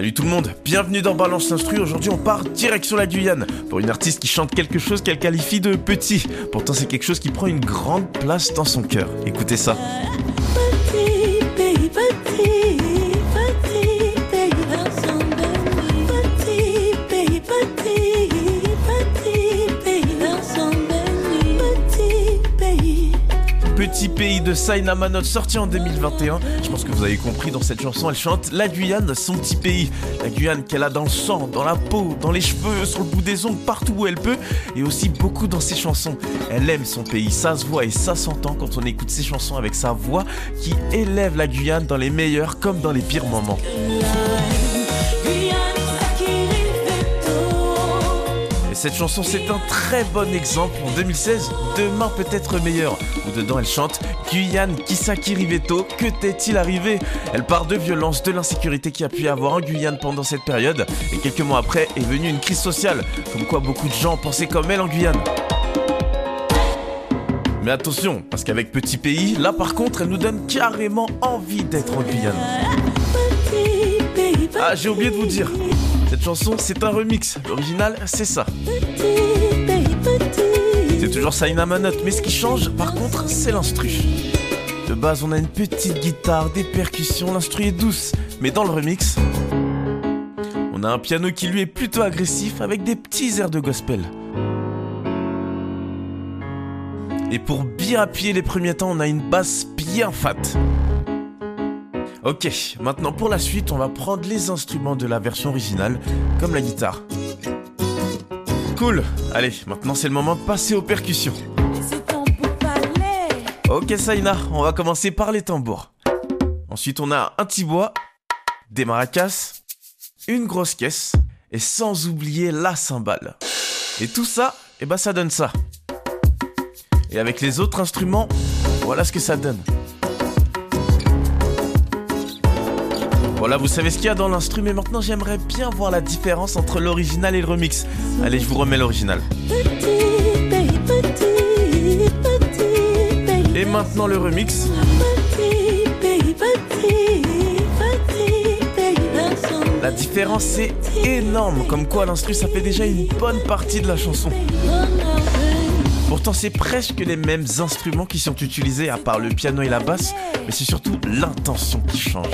Salut tout le monde, bienvenue dans Balance Instru. Aujourd'hui, on part direction la Guyane pour une artiste qui chante quelque chose qu'elle qualifie de petit. Pourtant, c'est quelque chose qui prend une grande place dans son cœur. Écoutez ça. Petit pays de Saina Manot sorti en 2021. Je pense que vous avez compris dans cette chanson, elle chante la Guyane, son petit pays. La Guyane qu'elle a dans le sang, dans la peau, dans les cheveux, sur le bout des ongles, partout où elle peut. Et aussi beaucoup dans ses chansons. Elle aime son pays, ça se voit et ça s'entend quand on écoute ses chansons avec sa voix qui élève la Guyane dans les meilleurs comme dans les pires moments. Cette chanson, c'est un très bon exemple. En 2016, Demain peut être meilleur. Où dedans, elle chante Guyane, Kisaki Riveto, que t'est-il arrivé? Elle part de violence, de l'insécurité qui a pu y avoir en Guyane pendant cette période. Et quelques mois après, est venue une crise sociale. Comme quoi, beaucoup de gens pensaient comme elle en Guyane. Mais attention, parce qu'avec Petit Pays, là par contre, elle nous donne carrément envie d'être en Guyane. Ah, j'ai oublié de vous dire. Cette chanson, c'est un remix. L'original, c'est ça. C'est toujours Saina Manot, mais ce qui change, par contre, c'est l'instru. De base, on a une petite guitare, des percussions, l'instru est douce, mais dans le remix, on a un piano qui lui est plutôt agressif avec des petits airs de gospel. Et pour bien appuyer les premiers temps, on a une basse bien fat. Ok, maintenant pour la suite, on va prendre les instruments de la version originale, comme la guitare. Cool, allez, maintenant c'est le moment de passer aux percussions. Ok Saina, on va commencer par les tambours. Ensuite on a un tibois, des maracas, une grosse caisse et sans oublier la cymbale. Et tout ça, et bah ça donne ça. Et avec les autres instruments, voilà ce que ça donne. Voilà, vous savez ce qu'il y a dans l'instru, mais maintenant j'aimerais bien voir la différence entre l'original et le remix. Allez, je vous remets l'original. Et maintenant le remix. La différence est énorme, comme quoi l'instru ça fait déjà une bonne partie de la chanson. Pourtant c'est presque les mêmes instruments qui sont utilisés à part le piano et la basse, mais c'est surtout l'intention qui change.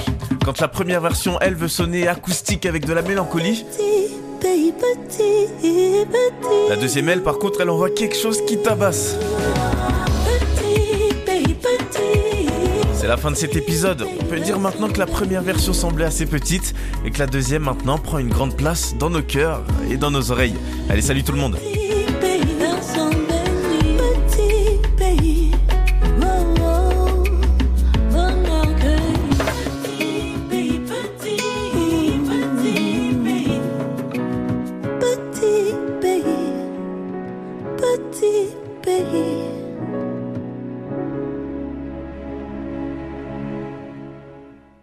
Quand la première version elle veut sonner acoustique avec de la mélancolie, la deuxième elle par contre elle envoie quelque chose qui tabasse. C'est la fin de cet épisode. On peut dire maintenant que la première version semblait assez petite et que la deuxième maintenant prend une grande place dans nos cœurs et dans nos oreilles. Allez salut tout le monde Petit pays. Petit pays.